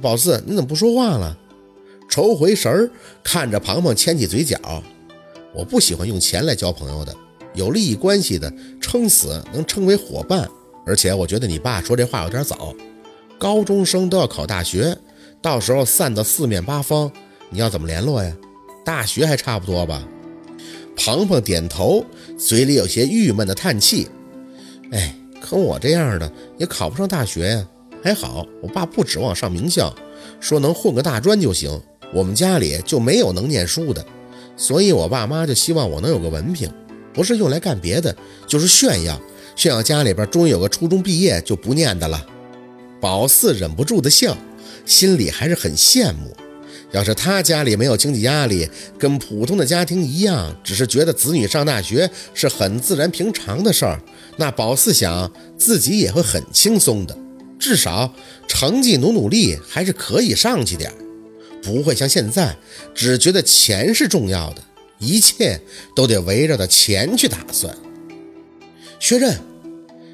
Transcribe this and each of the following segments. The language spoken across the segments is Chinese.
宝四，你怎么不说话了？抽回神儿，看着庞庞牵起嘴角。我不喜欢用钱来交朋友的，有利益关系的，撑死能称为伙伴。而且我觉得你爸说这话有点早，高中生都要考大学，到时候散到四面八方，你要怎么联络呀？大学还差不多吧？庞庞点头，嘴里有些郁闷的叹气。哎，可我这样的也考不上大学呀。还好我爸不指望上名校，说能混个大专就行。我们家里就没有能念书的，所以我爸妈就希望我能有个文凭，不是用来干别的，就是炫耀，炫耀家里边终于有个初中毕业就不念的了。宝四忍不住的笑，心里还是很羡慕。要是他家里没有经济压力，跟普通的家庭一样，只是觉得子女上大学是很自然平常的事儿，那宝四想自己也会很轻松的，至少成绩努努力还是可以上去点，不会像现在只觉得钱是重要的，一切都得围绕着钱去打算。薛刃，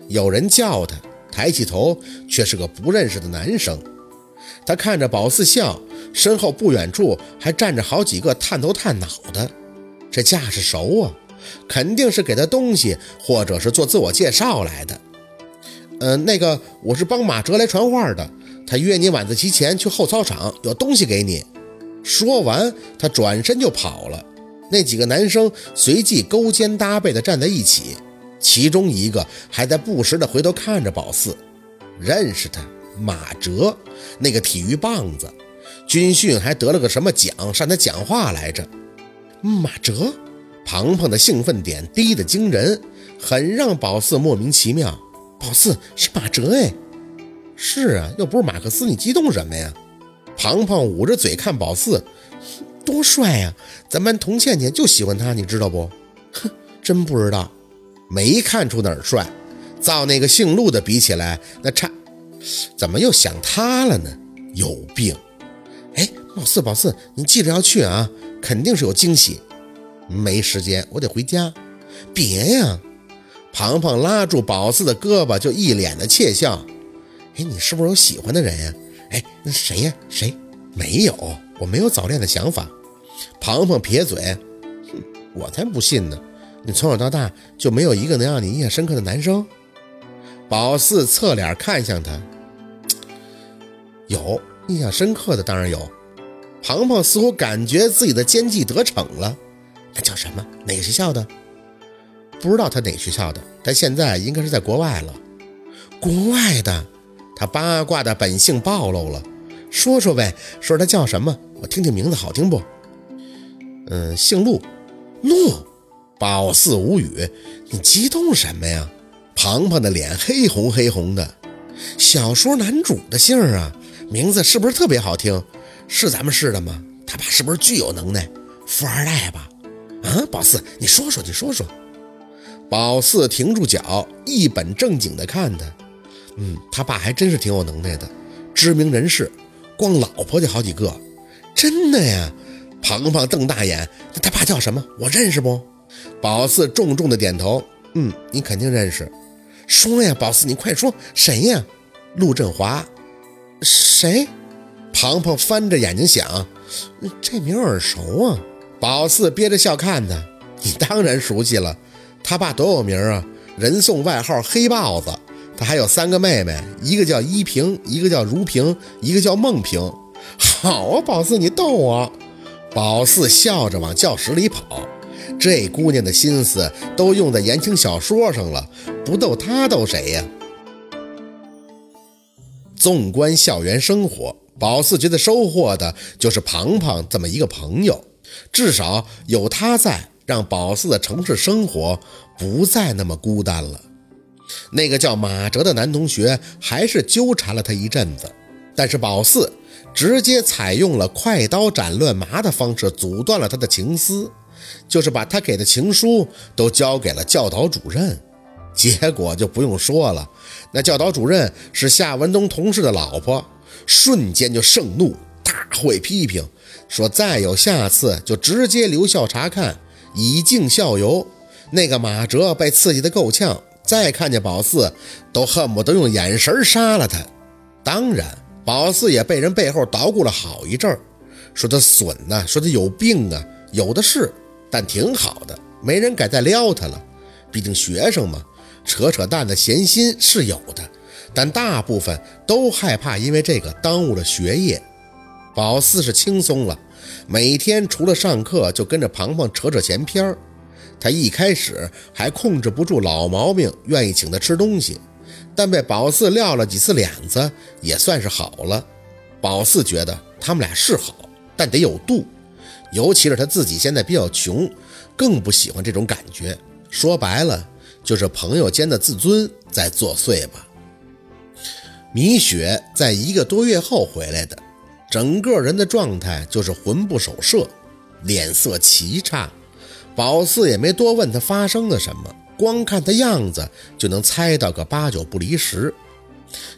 有人叫他，抬起头却是个不认识的男生。他看着宝四笑，身后不远处还站着好几个探头探脑的，这架势熟啊，肯定是给他东西，或者是做自我介绍来的。嗯，那个我是帮马哲来传话的，他约你晚自习前去后操场，有东西给你。说完，他转身就跑了。那几个男生随即勾肩搭背的站在一起，其中一个还在不时的回头看着宝四，认识他。马哲，那个体育棒子，军训还得了个什么奖，上他讲话来着。马哲，庞庞的兴奋点低得惊人，很让宝四莫名其妙。宝四是马哲哎，是啊，又不是马克思，你激动什么呀？庞庞捂着嘴看宝四，多帅呀！咱班童倩倩就喜欢他，你知道不？哼，真不知道，没看出哪儿帅。造那个姓陆的比起来，那差。怎么又想他了呢？有病！哎，宝四，宝四，你记着要去啊，肯定是有惊喜。没时间，我得回家。别呀！庞庞拉住宝四的胳膊，就一脸的窃笑。哎，你是不是有喜欢的人呀？哎，那谁呀？谁？没有，我没有早恋的想法。庞庞撇嘴，哼，我才不信呢！你从小到大就没有一个能让你印象深刻的男生？宝四侧脸看向他，有印象深刻的当然有。庞庞似乎感觉自己的奸计得逞了，那叫什么？哪个学校的？不知道他哪个学校的，但现在应该是在国外了。国外的，他八卦的本性暴露了。说说呗，说他叫什么？我听听名字好听不？嗯，姓陆。陆。宝四无语，你激动什么呀？庞庞的脸黑红黑红的，小说男主的姓啊，名字是不是特别好听？是咱们市的吗？他爸是不是巨有能耐，富二代吧？啊，宝四，你说说，你说说。宝四停住脚，一本正经的看他。嗯，他爸还真是挺有能耐的，知名人士，光老婆就好几个。真的呀？庞庞瞪大眼，他爸叫什么？我认识不？宝四重重的点头。嗯，你肯定认识。说呀，宝四，你快说谁呀？陆振华，谁？庞庞翻着眼睛想，这名耳熟啊。宝四憋着笑看他，你当然熟悉了。他爸多有名啊，人送外号黑豹子。他还有三个妹妹，一个叫依萍，一个叫如萍，一个叫梦萍。好啊，宝四，你逗我。宝四笑着往教室里跑。这姑娘的心思都用在言情小说上了，不逗她逗谁呀？纵观校园生活，宝四觉得收获的就是庞庞这么一个朋友，至少有他在，让宝四的城市生活不再那么孤单了。那个叫马哲的男同学还是纠缠了他一阵子，但是宝四直接采用了快刀斩乱麻的方式，阻断了他的情思。就是把他给的情书都交给了教导主任，结果就不用说了。那教导主任是夏文东同事的老婆，瞬间就盛怒，大会批评，说再有下次就直接留校察看，以儆效尤。那个马哲被刺激的够呛，再看见宝四都恨不得用眼神杀了他。当然，宝四也被人背后捣鼓了好一阵儿，说他损呐，说他有病啊，有的是，但挺好的，没人敢再撩他了。毕竟学生嘛，扯扯淡的闲心是有的，但大部分都害怕因为这个耽误了学业。宝四是轻松了，每天除了上课就跟着庞庞扯扯闲篇儿。他一开始还控制不住老毛病，愿意请他吃东西。但被宝四撂了几次脸子，也算是好了。宝四觉得他们俩是好，但得有度。尤其是他自己现在比较穷，更不喜欢这种感觉。说白了，就是朋友间的自尊在作祟吧。米雪在一个多月后回来的，整个人的状态就是魂不守舍，脸色奇差。宝四也没多问他发生了什么。光看他样子就能猜到个八九不离十。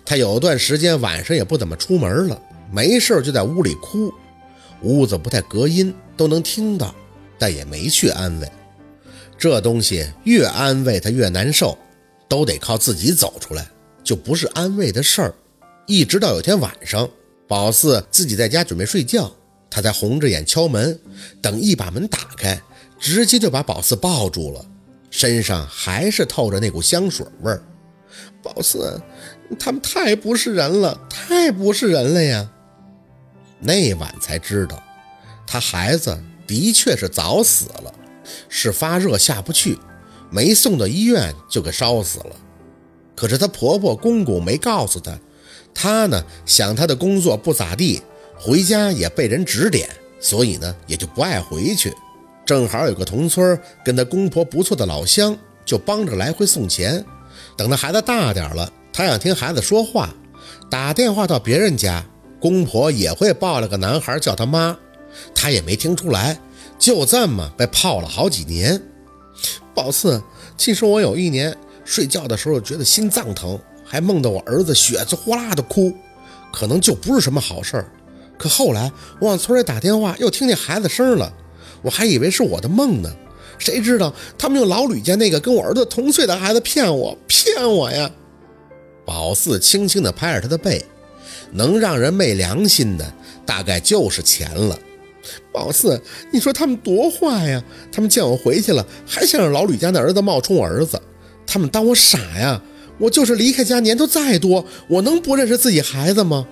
他有段时间晚上也不怎么出门了，没事就在屋里哭，屋子不太隔音，都能听到，但也没去安慰。这东西越安慰他越难受，都得靠自己走出来，就不是安慰的事儿。一直到有天晚上，宝四自己在家准备睡觉，他才红着眼敲门，等一把门打开，直接就把宝四抱住了。身上还是透着那股香水味儿，宝四，他们太不是人了，太不是人了呀！那晚才知道，他孩子的确是早死了，是发热下不去，没送到医院就给烧死了。可是她婆婆公公没告诉她，她呢想她的工作不咋地，回家也被人指点，所以呢也就不爱回去。正好有个同村跟他公婆不错的老乡，就帮着来回送钱。等他孩子大点了，他想听孩子说话，打电话到别人家，公婆也会抱了个男孩叫他妈，他也没听出来，就这么被泡了好几年。宝四，其实我有一年睡觉的时候觉得心脏疼，还梦到我儿子血滋呼啦的哭，可能就不是什么好事儿。可后来我往村里打电话，又听见孩子声了。我还以为是我的梦呢，谁知道他们用老吕家那个跟我儿子同岁的孩子骗我，骗我呀！宝四轻轻地拍着他的背，能让人昧良心的，大概就是钱了。宝四，你说他们多坏呀！他们见我回去了，还想让老吕家那儿子冒充我儿子，他们当我傻呀！我就是离开家年头再多，我能不认识自己孩子吗？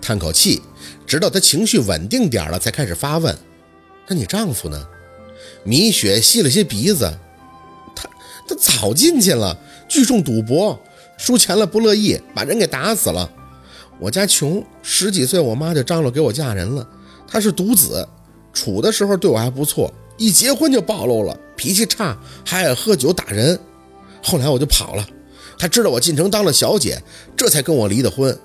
叹口气，直到他情绪稳定点了，才开始发问。那你丈夫呢？米雪吸了些鼻子，他他早进去了，聚众赌博，输钱了不乐意，把人给打死了。我家穷，十几岁我妈就张罗给我嫁人了。他是独子，处的时候对我还不错，一结婚就暴露了，脾气差，还爱喝酒打人。后来我就跑了，他知道我进城当了小姐，这才跟我离的婚。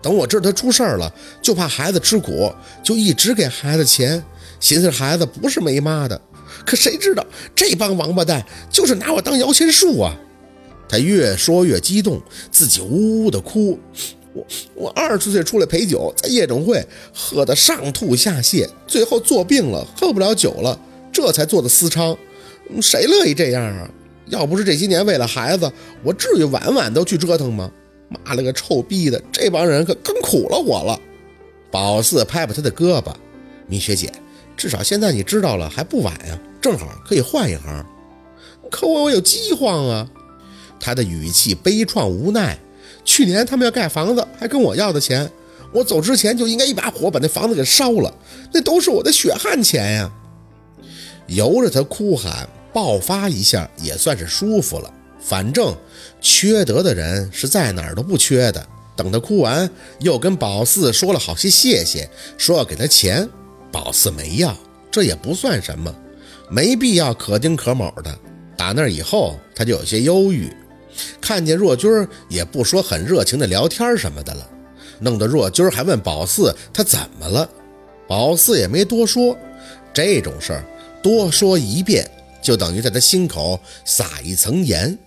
等我知道他出事儿了，就怕孩子吃苦，就一直给孩子钱。寻思孩子不是没妈的，可谁知道这帮王八蛋就是拿我当摇钱树啊！他越说越激动，自己呜呜的哭。我我二十岁出来陪酒，在夜总会喝得上吐下泻，最后做病了，喝不了酒了，这才做的私娼。谁乐意这样啊？要不是这些年为了孩子，我至于晚晚都去折腾吗？妈了个臭逼的，这帮人可更苦了我了。宝四拍拍他的胳膊，米雪姐。至少现在你知道了还不晚呀，正好可以换一行。可我我有饥荒啊！他的语气悲怆无奈。去年他们要盖房子，还跟我要的钱，我走之前就应该一把火把那房子给烧了，那都是我的血汗钱呀！由着他哭喊，爆发一下也算是舒服了。反正缺德的人是在哪儿都不缺的。等他哭完，又跟宝四说了好些谢谢，说要给他钱。宝四没要，这也不算什么，没必要可丁可卯的。打那以后，他就有些忧郁，看见若君也不说很热情的聊天什么的了，弄得若君还问宝四他怎么了。宝四也没多说，这种事儿多说一遍，就等于在他心口撒一层盐。